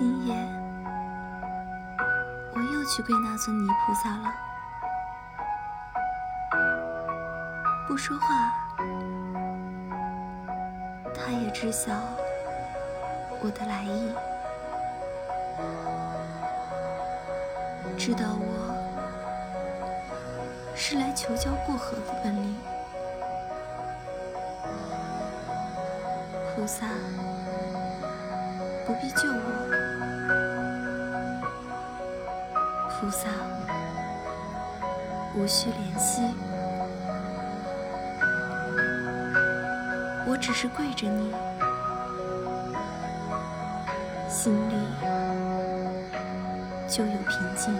今夜我又去跪那尊泥菩萨了，不说话，他也知晓我的来意，知道我是来求教过河的本领。菩萨，不必救我。菩萨，无需怜惜。我只是跪着你，心里就有平静。